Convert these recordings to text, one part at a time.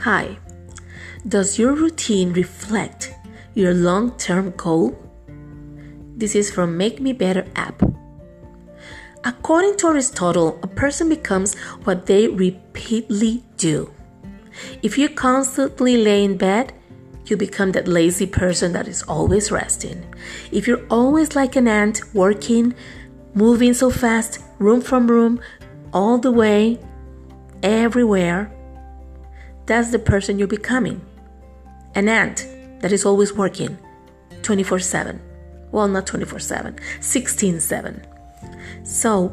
Hi. Does your routine reflect your long term goal? This is from Make Me Better app. According to Aristotle, a person becomes what they repeatedly do. If you constantly lay in bed, you become that lazy person that is always resting. If you're always like an ant working, moving so fast, room from room, all the way, everywhere, that's the person you're becoming. An ant that is always working 24 7. Well, not 24 7, 16 7. So,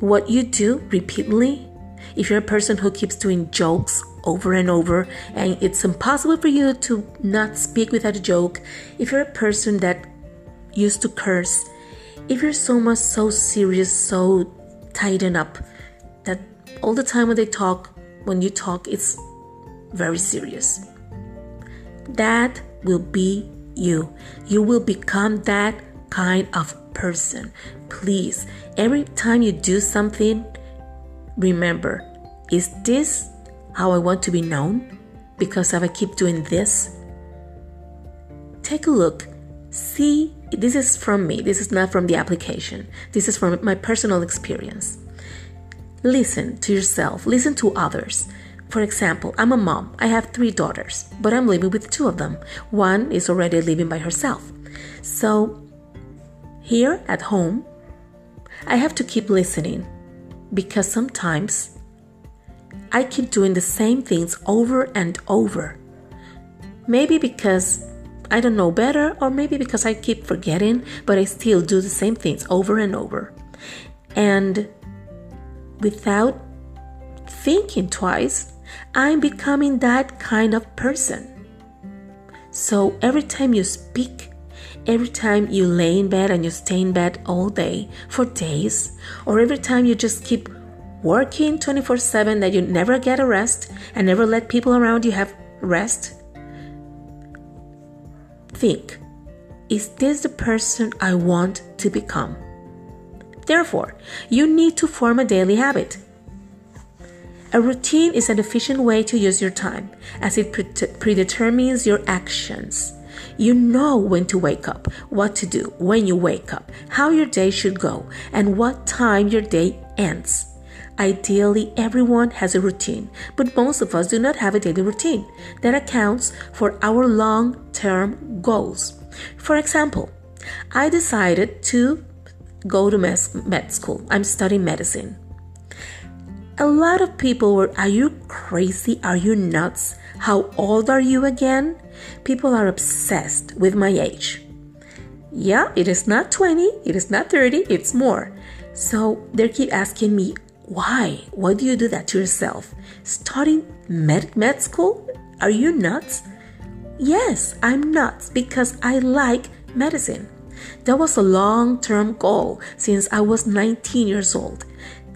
what you do repeatedly, if you're a person who keeps doing jokes over and over and it's impossible for you to not speak without a joke, if you're a person that used to curse, if you're so much so serious, so tighten up that all the time when they talk, when you talk, it's very serious. That will be you. You will become that kind of person. Please, every time you do something, remember is this how I want to be known? Because if I keep doing this, take a look. See, this is from me. This is not from the application. This is from my personal experience. Listen to yourself, listen to others. For example, I'm a mom. I have three daughters, but I'm living with two of them. One is already living by herself. So, here at home, I have to keep listening because sometimes I keep doing the same things over and over. Maybe because I don't know better, or maybe because I keep forgetting, but I still do the same things over and over. And without thinking twice, I'm becoming that kind of person. So every time you speak, every time you lay in bed and you stay in bed all day for days, or every time you just keep working 24 7 that you never get a rest and never let people around you have rest, think is this the person I want to become? Therefore, you need to form a daily habit. A routine is an efficient way to use your time as it predetermines your actions. You know when to wake up, what to do when you wake up, how your day should go, and what time your day ends. Ideally, everyone has a routine, but most of us do not have a daily routine that accounts for our long term goals. For example, I decided to go to med school. I'm studying medicine. A lot of people were, Are you crazy? Are you nuts? How old are you again? People are obsessed with my age. Yeah, it is not 20, it is not 30, it's more. So they keep asking me, Why? Why do you do that to yourself? Studying med, med school? Are you nuts? Yes, I'm nuts because I like medicine. That was a long term goal since I was 19 years old.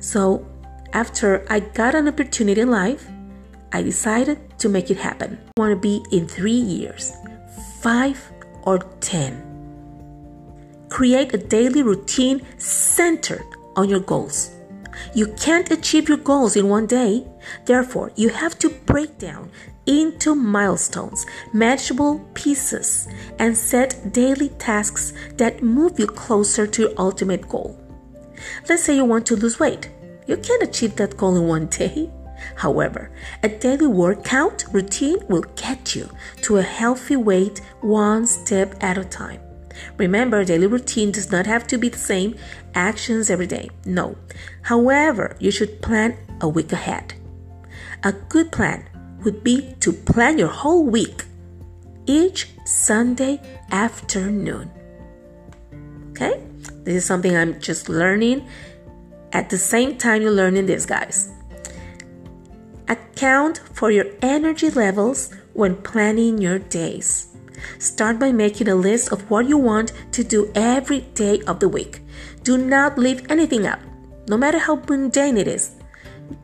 So after I got an opportunity in life, I decided to make it happen. I want to be in three years, five or 10. Create a daily routine centered on your goals. You can't achieve your goals in one day. Therefore, you have to break down into milestones, manageable pieces, and set daily tasks that move you closer to your ultimate goal. Let's say you want to lose weight. You can't achieve that goal in one day. However, a daily workout routine will get you to a healthy weight one step at a time. Remember, daily routine does not have to be the same actions every day. No. However, you should plan a week ahead. A good plan would be to plan your whole week each Sunday afternoon. Okay? This is something I'm just learning at the same time, you're learning this, guys. Account for your energy levels when planning your days. Start by making a list of what you want to do every day of the week. Do not leave anything out, no matter how mundane it is.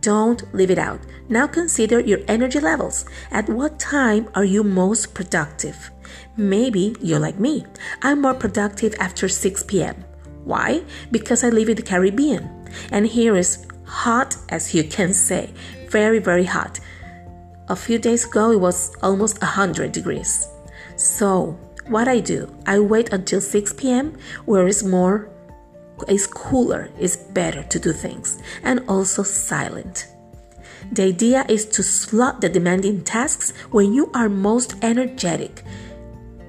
Don't leave it out. Now consider your energy levels. At what time are you most productive? Maybe you're like me. I'm more productive after 6 p.m. Why? Because I live in the Caribbean. And here is hot as you can say. Very, very hot. a few days ago it was almost 100 degrees. So, what I do, I wait until 6 p.m. where it's more it's cooler, it's better to do things, and also silent. The idea is to slot the demanding tasks when you are most energetic.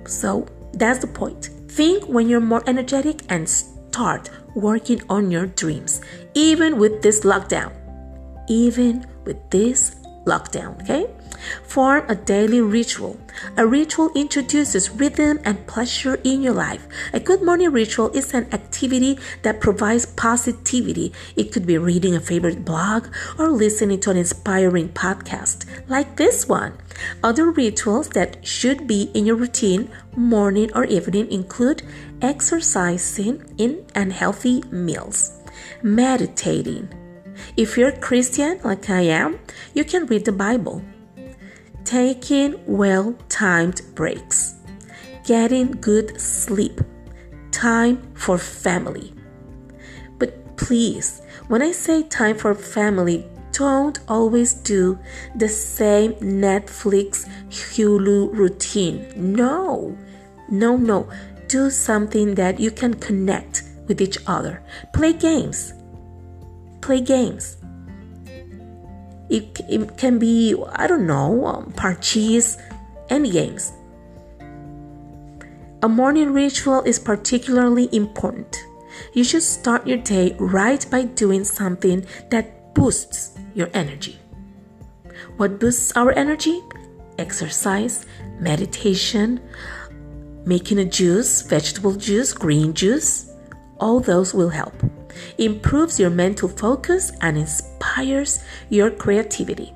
So that's the point. Think when you're more energetic and start working on your dreams, even with this lockdown. Even with this lockdown, okay? Form a daily ritual. A ritual introduces rhythm and pleasure in your life. A good morning ritual is an activity that provides positivity. It could be reading a favorite blog or listening to an inspiring podcast like this one. Other rituals that should be in your routine, morning or evening, include exercising in and healthy meals, meditating. If you're Christian like I am, you can read the Bible taking well timed breaks, getting good sleep, time for family. But please, when I say time for family, don't always do the same Netflix Hulu routine. No, no, no. Do something that you can connect with each other. Play games. Play games. It, it can be, I don't know, um, parties, any games. A morning ritual is particularly important. You should start your day right by doing something that boosts your energy. What boosts our energy? Exercise, meditation, making a juice, vegetable juice, green juice. All those will help improves your mental focus, and inspires your creativity.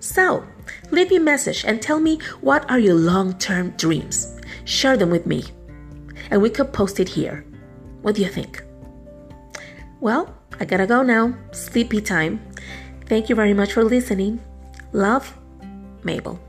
So, leave your message and tell me what are your long-term dreams. Share them with me, and we could post it here. What do you think? Well, I gotta go now. Sleepy time. Thank you very much for listening. Love, Mabel.